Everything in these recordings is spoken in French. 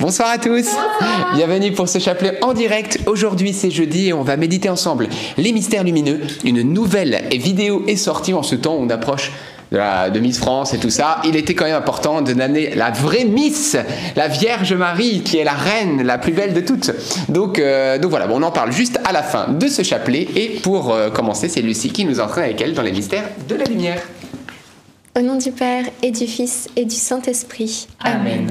Bonsoir à tous. Bienvenue pour ce chapelet en direct. Aujourd'hui c'est jeudi et on va méditer ensemble les mystères lumineux. Une nouvelle vidéo est sortie en ce temps où on approche de, la, de Miss France et tout ça. Il était quand même important de donner la vraie Miss, la Vierge Marie, qui est la reine, la plus belle de toutes. Donc, euh, donc voilà, bon, on en parle juste à la fin de ce chapelet. Et pour euh, commencer, c'est Lucie qui nous entraîne avec elle dans les mystères de la lumière. Au nom du Père et du Fils et du Saint-Esprit. Amen.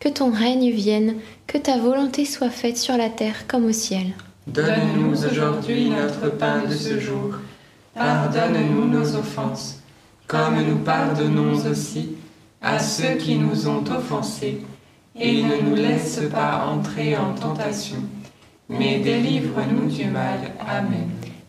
que ton règne vienne, que ta volonté soit faite sur la terre comme au ciel. Donne-nous aujourd'hui notre pain de ce jour. Pardonne-nous nos offenses, comme nous pardonnons aussi à ceux qui nous ont offensés. Et ne nous laisse pas entrer en tentation, mais délivre-nous du mal. Amen.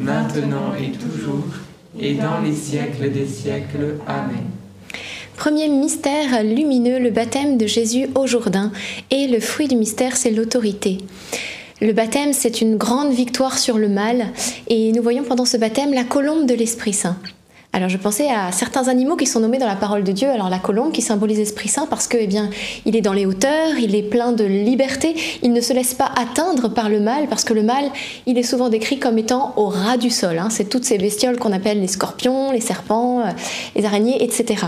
maintenant et toujours, et dans les siècles des siècles. Amen. Premier mystère lumineux, le baptême de Jésus au Jourdain. Et le fruit du mystère, c'est l'autorité. Le baptême, c'est une grande victoire sur le mal. Et nous voyons pendant ce baptême la colombe de l'Esprit Saint. Alors je pensais à certains animaux qui sont nommés dans la parole de Dieu. Alors la colombe qui symbolise l'Esprit Saint parce que, eh bien, il est dans les hauteurs, il est plein de liberté, il ne se laisse pas atteindre par le mal parce que le mal, il est souvent décrit comme étant au ras du sol. hein. C'est toutes ces bestioles qu'on appelle les scorpions, les serpents, euh, les araignées, etc.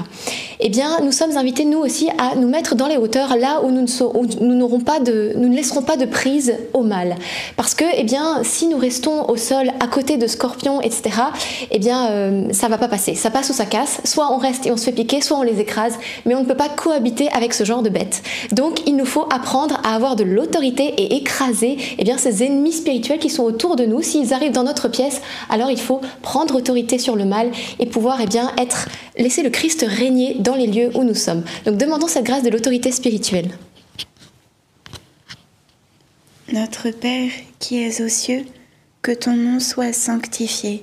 Eh bien, nous sommes invités nous aussi à nous mettre dans les hauteurs, là où nous ne pas nous ne laisserons pas de prise au mal, parce que, eh bien, si nous restons au sol à côté de scorpions, etc. Eh bien, euh, ça va pas passer. Ça passe ou ça casse. Soit on reste et on se fait piquer, soit on les écrase, mais on ne peut pas cohabiter avec ce genre de bêtes. Donc, il nous faut apprendre à avoir de l'autorité et écraser, eh bien, ces ennemis spirituels qui sont autour de nous. S'ils arrivent dans notre pièce, alors il faut prendre autorité sur le mal et pouvoir, eh bien, être laisser le Christ régner dans les lieux où nous sommes. Donc, demandons cette grâce de l'autorité spirituelle. Notre Père qui es aux cieux, que ton nom soit sanctifié,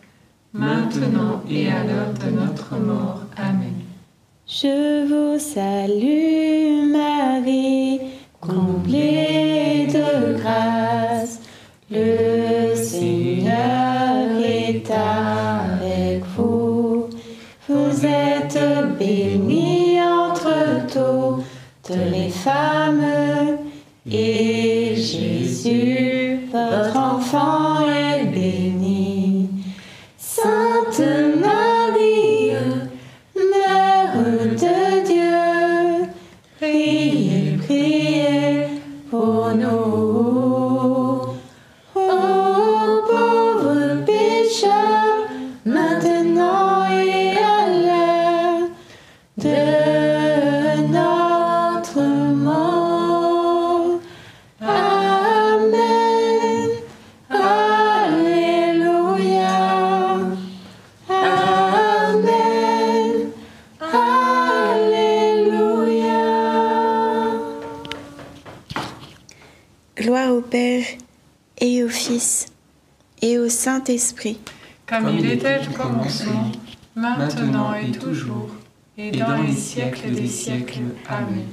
maintenant et à l'heure de notre mort. Amen. Je vous salue Marie, comblée de grâce. Le Seigneur est avec vous. Vous êtes bénie entre toutes les femmes. Et Jésus, votre enfant, Saint-Esprit. Comme il était au commencement, maintenant et toujours, et dans les siècles des siècles. Amen.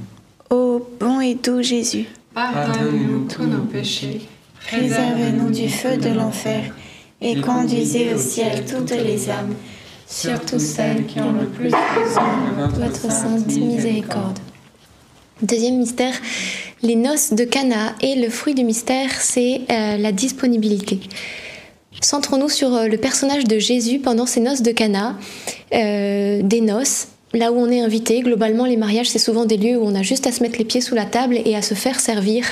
Ô bon et doux Jésus, Pardonne-nous tous nos péchés, préservez-nous du feu de l'enfer et conduisez au ciel toutes les âmes, surtout celles qui ont le plus besoin de votre sainte miséricorde. Deuxième mystère, les noces de Cana et le fruit du mystère, c'est euh, la disponibilité. Centrons-nous sur euh, le personnage de Jésus pendant ces noces de Cana, euh, des noces. Là où on est invité, globalement les mariages c'est souvent des lieux où on a juste à se mettre les pieds sous la table et à se faire servir.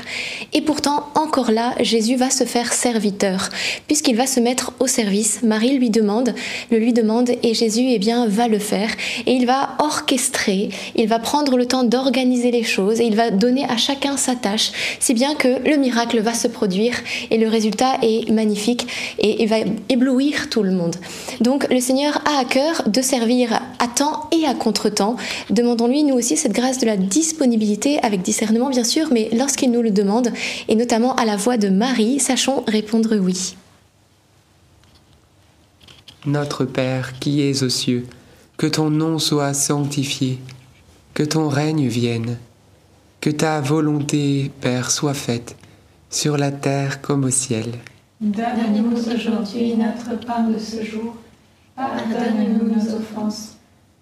Et pourtant, encore là, Jésus va se faire serviteur, puisqu'il va se mettre au service. Marie lui demande, le lui demande, et Jésus eh bien va le faire. Et il va orchestrer, il va prendre le temps d'organiser les choses et il va donner à chacun sa tâche, si bien que le miracle va se produire et le résultat est magnifique et, et va éblouir tout le monde. Donc le Seigneur a à cœur de servir à temps et à contre-temps. Demandons-lui nous aussi cette grâce de la disponibilité avec discernement bien sûr, mais lorsqu'il nous le demande, et notamment à la voix de Marie, sachons répondre oui. Notre Père qui es aux cieux, Que ton nom soit sanctifié, que ton règne vienne, que ta volonté, Père, soit faite, sur la terre comme au ciel. Donne-nous aujourd'hui notre pain de ce jour. Pardonne-nous nos offenses,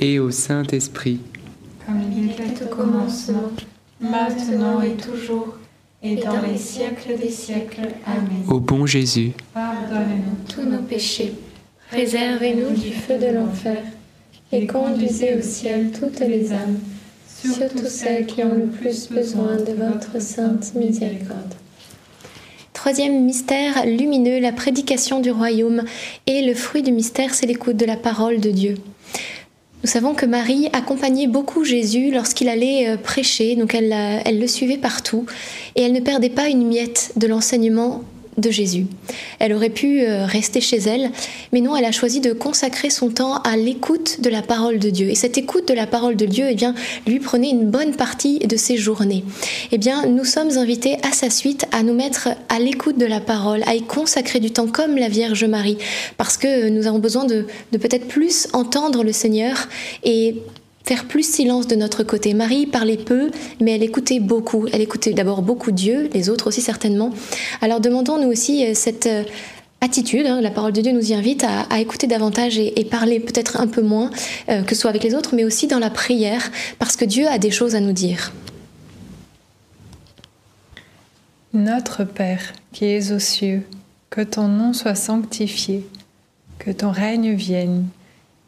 et au Saint-Esprit. Comme il était au commencement, maintenant et toujours, et dans les siècles des siècles. Amen. Au bon Jésus, Pardonne-nous tous nos péchés, préservez-nous du feu de l'enfer, et conduisez au ciel toutes les âmes, surtout celles qui ont le plus besoin de votre sainte miséricorde. Troisième mystère lumineux, la prédication du royaume. Et le fruit du mystère, c'est l'écoute de la parole de Dieu. Nous savons que Marie accompagnait beaucoup Jésus lorsqu'il allait euh, prêcher, donc elle, la- elle le suivait partout, et elle ne perdait pas une miette de l'enseignement de Jésus. Elle aurait pu euh, rester chez elle, mais non, elle a choisi de consacrer son temps à l'écoute de la parole de Dieu. Et cette écoute de la parole de Dieu, eh bien, lui prenait une bonne partie de ses journées. Eh bien, nous sommes invités à sa suite à nous mettre à l'écoute de la parole, à y consacrer du temps comme la Vierge Marie, parce que nous avons besoin de, de peut-être plus entendre le Seigneur et faire plus silence de notre côté. Marie parlait peu, mais elle écoutait beaucoup. Elle écoutait d'abord beaucoup Dieu, les autres aussi certainement. Alors demandons-nous aussi euh, cette euh, attitude, hein, la parole de Dieu nous y invite à, écouter davantage et, parler peut-être un peu moins, euh, que ce soit avec les autres, mais aussi dans la prière, parce que Dieu a des choses à nous dire. Notre Père, qui es aux cieux, que ton nom soit sanctifié, que ton règne vienne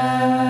Le Seigneur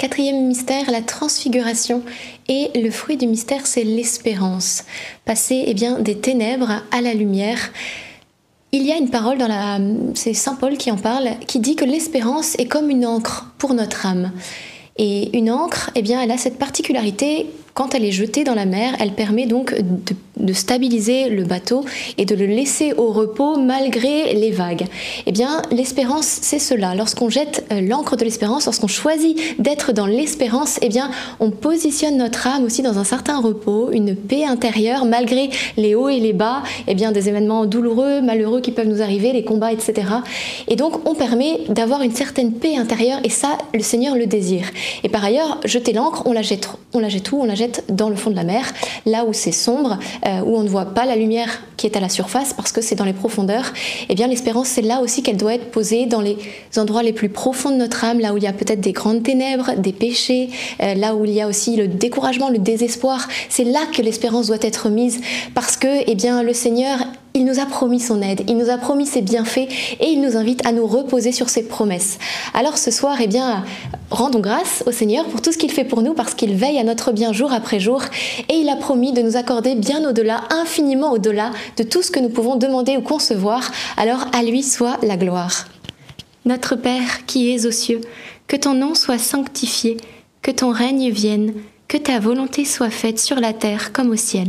Quatrième mystère, la transfiguration. Et le fruit du mystère, c'est l'espérance. Passer eh bien, des ténèbres à la lumière. Il y a une parole dans la. C'est Saint Paul qui en parle, qui dit que l'espérance est comme une encre pour notre âme. Et une encre, eh bien, elle a cette particularité quand elle est jetée dans la mer, elle permet donc de, stabiliser le bateau et de le laisser au repos malgré les vagues. Eh bien, l'espérance, c'est cela. Lorsqu'on jette euh, l'encre de l'espérance, lorsqu'on choisit d'être dans l'espérance, eh bien, on positionne notre âme aussi dans un certain repos, une paix intérieure, malgré les hauts et les bas, eh bien, des événements douloureux, malheureux qui peuvent nous arriver, les combats, etc. Et donc, on permet d'avoir une certaine paix intérieure, et ça, le Seigneur le désire. Et par ailleurs, jeter l'encre, on la jette, on la jette où? On la jette dans le fond de la mer, là où c'est sombre, euh, où on ne voit pas la lumière qui est à la surface parce que c'est dans les profondeurs. Eh bien, l'espérance, c'est là aussi qu'elle doit être posée dans les endroits les plus profonds de notre âme, là où il y a peut-être des grandes ténèbres, des péchés, euh, là où il y a aussi le découragement, le désespoir. C'est là que l'espérance doit être mise parce que, eh bien, le Seigneur il nous a promis son aide, il nous a promis ses bienfaits et il nous invite à nous reposer sur ses promesses. Alors ce soir, eh bien, rendons grâce au Seigneur pour tout ce qu'il fait pour nous parce qu'il veille à notre bien jour après jour et il a promis de nous accorder bien au-delà, infiniment au-delà de tout ce que nous pouvons demander ou concevoir. Alors à lui soit la gloire. Notre Père qui es aux cieux, que ton nom soit sanctifié, que ton règne vienne, que ta volonté soit faite sur la terre comme au ciel.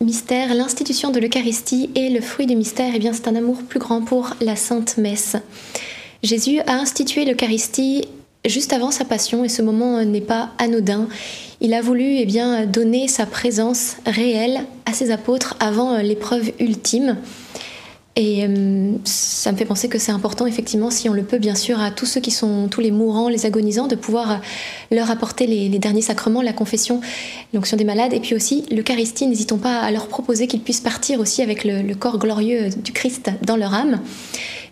mystère, l'institution de l'Eucharistie et le fruit du mystère, eh bien c'est un amour plus grand pour la Sainte Messe. Jésus a institué l'Eucharistie juste avant sa passion et ce moment n'est pas anodin. Il a voulu eh bien, donner sa présence réelle à ses apôtres avant l'épreuve ultime. Et euh, ça me fait penser que c'est important, effectivement, si on le peut, bien sûr, à tous ceux qui sont, tous les mourants, les agonisants, de pouvoir leur apporter les, derniers sacrements, la confession, l'onction des malades, et puis aussi l'Eucharistie. N'hésitons pas à leur proposer qu'ils puissent partir aussi avec le corps glorieux du Christ dans leur âme.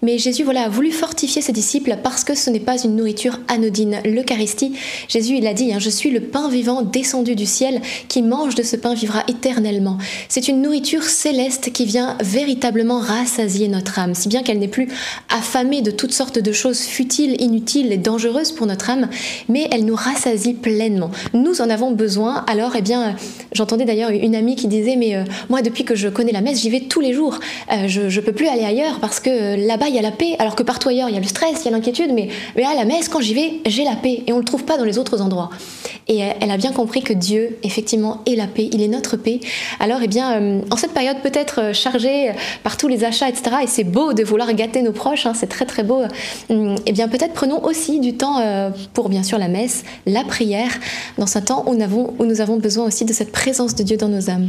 Mais Jésus voilà, a voulu fortifier ses disciples parce que ce n'est pas une nourriture anodine. L'Eucharistie, Jésus il a dit, hein, je suis le pain vivant descendu du ciel, qui mange de ce pain vivra éternellement. C'est une nourriture céleste qui vient véritablement rassasier notre âme, si bien qu'elle n'est plus affamée de toutes sortes de choses futiles, inutiles et dangereuses pour notre âme, mais elle nous rassasie pleinement. Nous en avons besoin, alors eh bien, j'entendais d'ailleurs une amie qui disait, mais euh, moi depuis que je connais la messe, j'y vais tous les jours, euh, je ne peux plus aller ailleurs parce que euh, là-bas il y a la paix, alors que partout ailleurs il y a le stress, il y a l'inquiétude, mais, mais à la messe, quand j'y vais, j'ai la paix et on ne le trouve pas dans les autres endroits. Et elle a bien compris que Dieu, effectivement, est la paix, il est notre paix. Alors, eh bien, euh, en cette période peut-être chargée par tous les achats, etc., et c'est beau de vouloir gâter nos proches, hein, c'est très très beau, euh, eh bien, peut-être prenons aussi du temps euh, pour, bien sûr, la messe, la prière, dans un temps où nous avons besoin aussi de cette présence de Dieu dans nos âmes.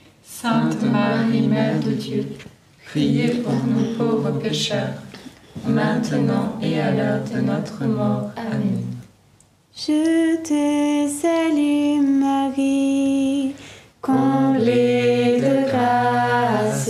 Sainte Marie, Mère de Dieu, priez pour nous pauvres pécheurs, maintenant et à l'heure de notre mort. Amen. Je te salue Marie, comblée de grâce.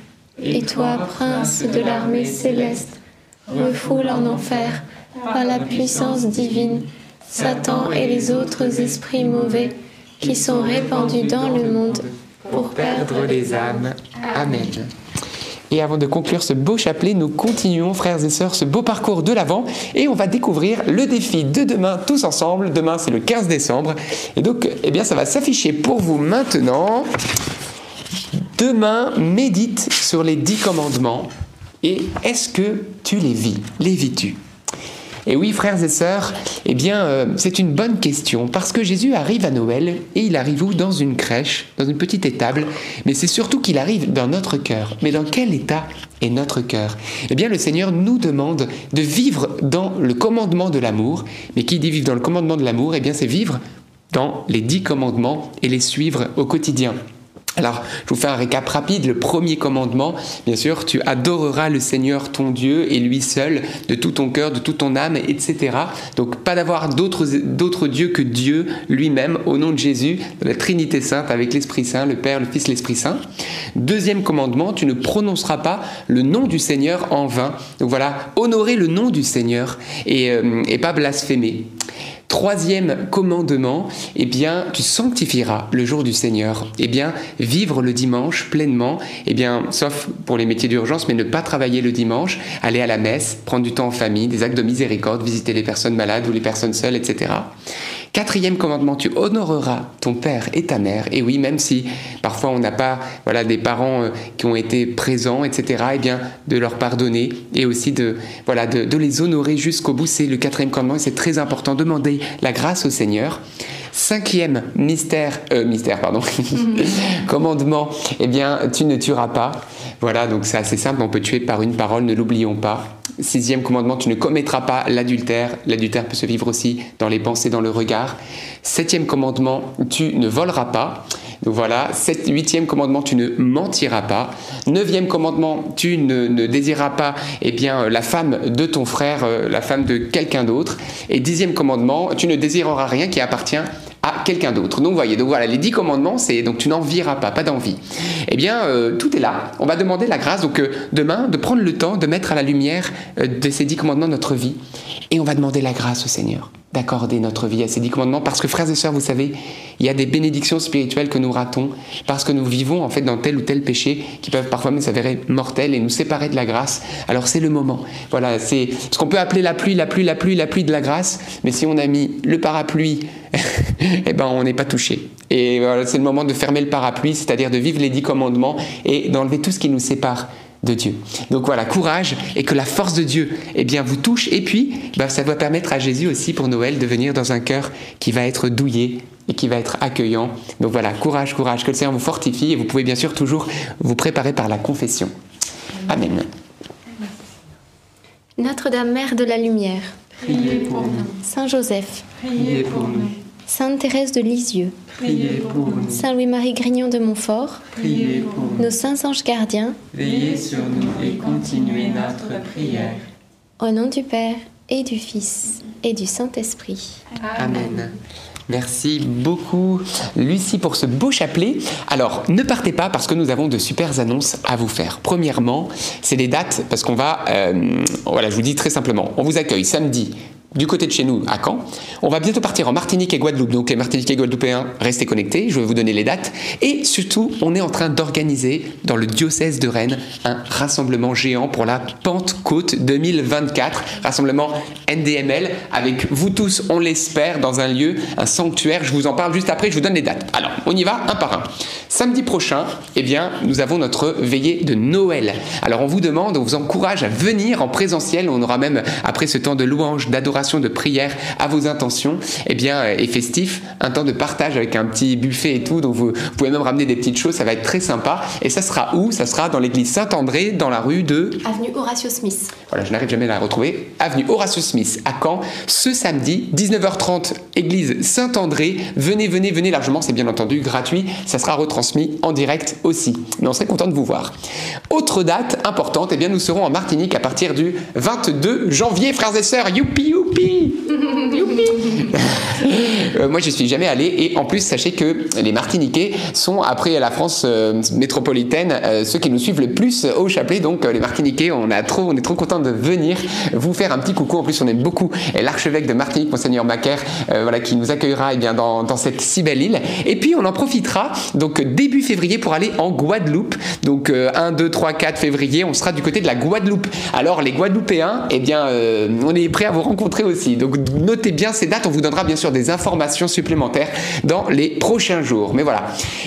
Et toi, prince de l'armée céleste, refoule en enfer, par la puissance divine, Satan et les autres esprits mauvais qui sont répandus dans le monde pour perdre les âmes. Amen. Et avant de conclure ce beau chapelet, nous continuons, frères et sœurs, ce beau parcours de l'Avent et on va découvrir le défi de demain tous ensemble. Demain, c'est le 15 décembre. Et donc, eh bien, ça va s'afficher pour vous maintenant. Demain, médite sur les dix commandements et est-ce que tu les vis? Les vis-tu? Et oui, frères et sœurs, eh bien, euh, c'est une bonne question parce que Jésus arrive à Noël et il arrive où? Dans une crèche, dans une petite étable, mais c'est surtout qu'il arrive dans notre cœur. Mais dans quel état est notre cœur? Eh bien, le Seigneur nous demande de vivre dans le commandement de l'amour. Mais qui dit vivre dans le commandement de l'amour? Eh bien, c'est vivre dans les dix commandements et les suivre au quotidien. Alors, je vous fais un récap rapide. Le premier commandement, bien sûr, tu adoreras le Seigneur ton Dieu et lui seul de tout ton cœur, de toute ton âme, etc. Donc, pas d'avoir d'autres, dieux que Dieu lui-même au nom de Jésus, de la Trinité Sainte avec l'Esprit Saint, le Père, le Fils, l'Esprit Saint. Deuxième commandement, tu ne prononceras pas le nom du Seigneur en vain. Donc voilà, honorer le nom du Seigneur et, euh, et pas blasphémer. Troisième commandement, eh bien, tu sanctifieras le jour du Seigneur. Eh bien, vivre le dimanche pleinement, eh bien, sauf pour les métiers d'urgence, mais ne pas travailler le dimanche, aller à la messe, prendre du temps en famille, des actes de miséricorde, visiter les personnes malades ou les personnes seules, etc. Quatrième commandement, tu honoreras ton père et ta mère. Et oui, même si parfois on n'a pas voilà, des parents euh, qui ont été présents, etc., eh bien, de leur pardonner et aussi de, voilà, de, de les honorer jusqu'au bout. C'est le quatrième commandement et c'est très important. Demander la grâce au Seigneur. Cinquième mystère, euh, mystère, pardon, commandement, eh bien, tu ne tueras pas. Voilà, donc c'est assez simple, on peut tuer par une parole, ne l'oublions pas. Sixième commandement, tu ne commettras pas l'adultère. L'adultère peut se vivre aussi dans les pensées, dans le regard. Septième commandement, tu ne voleras pas. Donc voilà, Sept, huitième commandement, tu ne mentiras pas. Neuvième commandement, tu ne, ne désireras pas eh bien, la femme de ton frère, euh, la femme de quelqu'un d'autre. Et dixième commandement, tu ne désireras rien qui appartient à quelqu'un d'autre. Donc voyez, donc voilà, les dix commandements, c'est donc tu n'en viras pas, pas d'envie. Eh bien, euh, tout est là. On va demander la grâce, donc euh, demain, de prendre le temps de mettre à la lumière euh, de ces dix commandements notre vie, et on va demander la grâce au Seigneur d'accorder notre vie à ces dix commandements, parce que frères et sœurs, vous savez, il y a des bénédictions spirituelles que nous ratons, parce que nous vivons en fait dans tel ou tel péché qui peuvent parfois nous s'avérer mortels et nous séparer de la grâce. Alors c'est le moment. Voilà, c'est ce qu'on peut appeler la pluie, la pluie, la pluie, la pluie de la grâce, mais si on a mis le parapluie, eh ben on n'est pas touché. Et voilà, c'est le moment de fermer le parapluie, c'est-à-dire de vivre les dix commandements et d'enlever tout ce qui nous sépare de Dieu. Donc voilà, courage et que la force de Dieu eh bien, vous touche. Et puis, bah, ça doit permettre à Jésus aussi pour Noël de venir dans un cœur qui va être douillé et qui va être accueillant. Donc voilà, courage, courage, que le Seigneur vous fortifie et vous pouvez bien sûr toujours vous préparer par la confession. Amen. Notre-Dame, Mère de la Lumière, Priez pour nous. Saint Joseph, Priez pour nous. Sainte Thérèse de Lisieux, Priez pour nous. Saint Louis-Marie Grignon de Montfort, Priez pour nous. nos saints anges gardiens, Veillez sur nous et continuez notre prière. au nom du Père et du Fils et du Saint-Esprit. Amen. Merci beaucoup Lucie pour ce beau chapelet. Alors ne partez pas parce que nous avons de super annonces à vous faire. Premièrement, c'est les dates parce qu'on va, euh, voilà, je vous dis très simplement, on vous accueille samedi du côté de chez nous à Caen. On va bientôt partir en Martinique et Guadeloupe. Donc les Martiniquais et Guadeloupéens, restez connectés, je vais vous donner les dates. Et surtout, on est en train d'organiser dans le diocèse de Rennes un rassemblement géant pour la Pentecôte 2024. Rassemblement NDML avec vous tous, on l'espère, dans un lieu, un sanctuaire. Je vous en parle juste après, je vous donne les dates. Alors, on y va un par un. Samedi prochain, eh bien, nous avons notre veillée de Noël. Alors on vous demande, on vous encourage à venir en présentiel. On aura même, après ce temps de louange, d'adoration, de prière à vos intentions, eh bien, et festif, un temps de partage avec un petit buffet et tout. Donc vous, vous pouvez même ramener des petites choses, ça va être très sympa. Et ça sera où? Ça sera dans l'église Saint-André, dans la rue de Avenue Horatio Smith. voilà, je n'arrive jamais à la retrouver. Avenue Horatio Smith à Caen, ce samedi, 19h30, église Saint-André. Venez, venez, venez largement, c'est bien entendu gratuit. Ça sera retransmis en direct aussi. Mais on serait content de vous voir. Autre date importante, eh bien, nous serons en Martinique à partir du 22 janvier, frères et sœurs. Youpi, youpi Youpi Euh, Moi, je suis jamais allé. Et en plus, sachez que les Martiniquais sont, après la France euh, métropolitaine, euh, ceux qui nous suivent le plus au chapelet. Donc, les Martiniquais, on, a trop, on est trop content de venir vous faire un petit coucou. En plus, on aime beaucoup l'archevêque de Martinique, Monseigneur Macaire, voilà, qui nous accueillera eh bien, dans, dans cette si belle île. Et puis, on en profitera donc début février pour aller en Guadeloupe. Donc, euh, 1, 2, 3, 4 février, on sera du côté de la Guadeloupe. Alors, les Guadeloupéens, eh bien, on est prêts à vous rencontrer aussi. Donc, notez bien ces dates. On vous donnera bien sûr des informations supplémentaires dans les prochains jours. Mais voilà.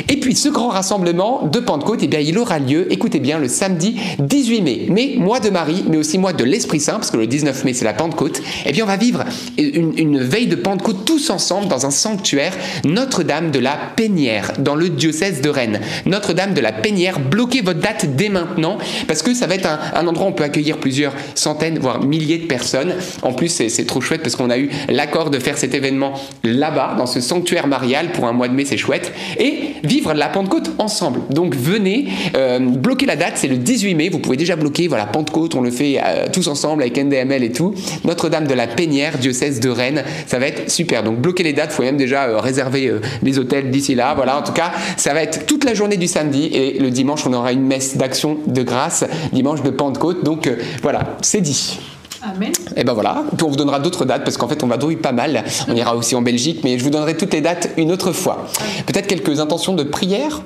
Et puis, ce grand rassemblement de Pentecôte, eh bien, il aura lieu, écoutez bien, le samedi 18 mai. Mais mois de Marie, mais aussi mois de l'Esprit Saint, parce que le 19 mai, c'est la Pentecôte. Eh bien, on va vivre une, veille de Pentecôte tous ensemble dans un sanctuaire Notre-Dame de la Pénière, dans le diocèse de Rennes. Notre-Dame de la Pénière, bloquez votre date dès maintenant, parce que ça va être un endroit où on peut accueillir plusieurs centaines, voire milliers de personnes. En plus, c'est c'est trop chouette parce qu'on a eu l'accord de faire cet événement là-bas, dans ce sanctuaire marial pour un mois de mai, c'est chouette. Et vivre la Pentecôte ensemble. Donc venez, euh, bloquez la date, c'est le 18 mai. Vous pouvez déjà bloquer, voilà, Pentecôte, on le fait euh, tous ensemble avec NDML et tout. Notre-Dame de la Pénière, diocèse de Rennes, ça va être super. Donc bloquez les dates, il faut même déjà euh, réserver les hôtels d'ici là. Voilà, en tout cas, ça va être toute la journée du samedi et le dimanche, on aura une messe d'action de grâce, dimanche de Pentecôte. Donc voilà, c'est dit. Amen. Et ben voilà, puis on vous donnera d'autres dates parce qu'en fait on va douiller pas mal. On ira aussi en Belgique, mais je vous donnerai toutes les dates une autre fois. Peut-être quelques intentions de prière?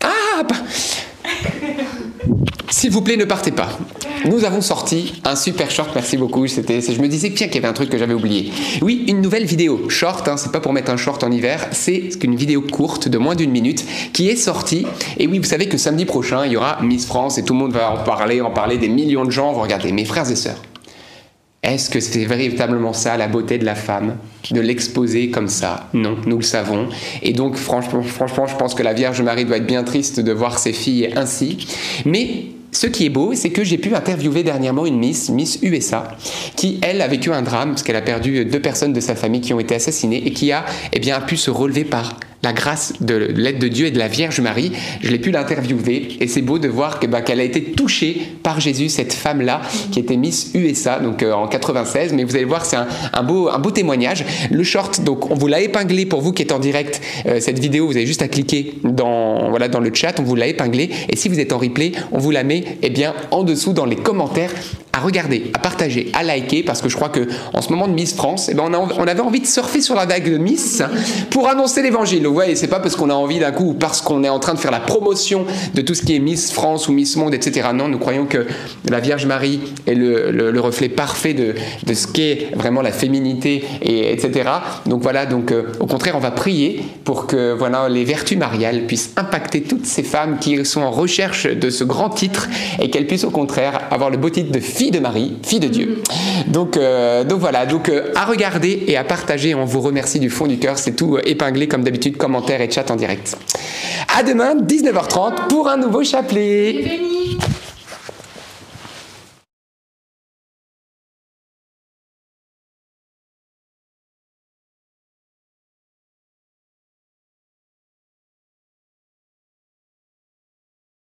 Ah bah, S'il vous plaît, ne partez pas. Nous avons sorti un super short, merci beaucoup. Je me disais tiens qu'il y avait un truc que j'avais oublié. Oui, une nouvelle vidéo short. Hein, c'est pas pour mettre un short en hiver, c'est une vidéo courte de moins d'une minute qui est sortie. Et oui, vous savez que samedi prochain il y aura Miss France et tout le monde va en parler, en parler des millions de gens vont regarder. Mes frères et sœurs, est-ce que c'est véritablement ça la beauté de la femme De l'exposer comme ça? Non, nous le savons. Et donc franchement, je pense que la Vierge Marie doit être bien triste de voir ses filles ainsi. Mais ce qui est beau, c'est que j'ai pu interviewer dernièrement une Miss, Miss USA, qui, elle, a vécu un drame parce qu'elle a perdu deux personnes de sa famille qui ont été assassinées et qui a, eh bien, pu se relever par la grâce de l'aide de Dieu et de la Vierge Marie. Je l'ai pu l'interviewer et c'est beau de voir bah, qu'elle a été touchée par Jésus, cette femme-là qui était Miss USA donc euh, en 96. Mais vous allez voir, c'est un, beau, témoignage. Le short, donc on vous l'a épinglé pour vous qui êtes en direct. Euh, cette vidéo, vous avez juste à cliquer dans, voilà, dans le chat, on vous l'a épinglé. Et si vous êtes en replay, on vous la met eh bien, en dessous dans les commentaires à regarder, à partager, à liker, parce que je crois que en ce moment de Miss France, eh ben on, avait envie de surfer sur la vague de Miss pour annoncer l'évangile. Ouais, c'est pas parce qu'on a envie d'un coup, ou parce qu'on est en train de faire la promotion de tout ce qui est Miss France ou Miss Monde, etc. Non, nous croyons que la Vierge Marie est le, le, reflet parfait de, de ce qu'est vraiment la féminité, et, etc. Donc voilà, donc euh, au contraire, on va prier pour que voilà les vertus mariales puissent impacter toutes ces femmes qui sont en recherche de ce grand titre et qu'elles puissent au contraire avoir le beau titre de fille de Marie, fille de Dieu. Donc, euh, voilà, donc euh, à regarder et à partager. On vous remercie du fond du cœur. C'est tout euh, épinglé comme d'habitude, commentaires et chat en direct. À demain, 19h30 pour un nouveau chapelet.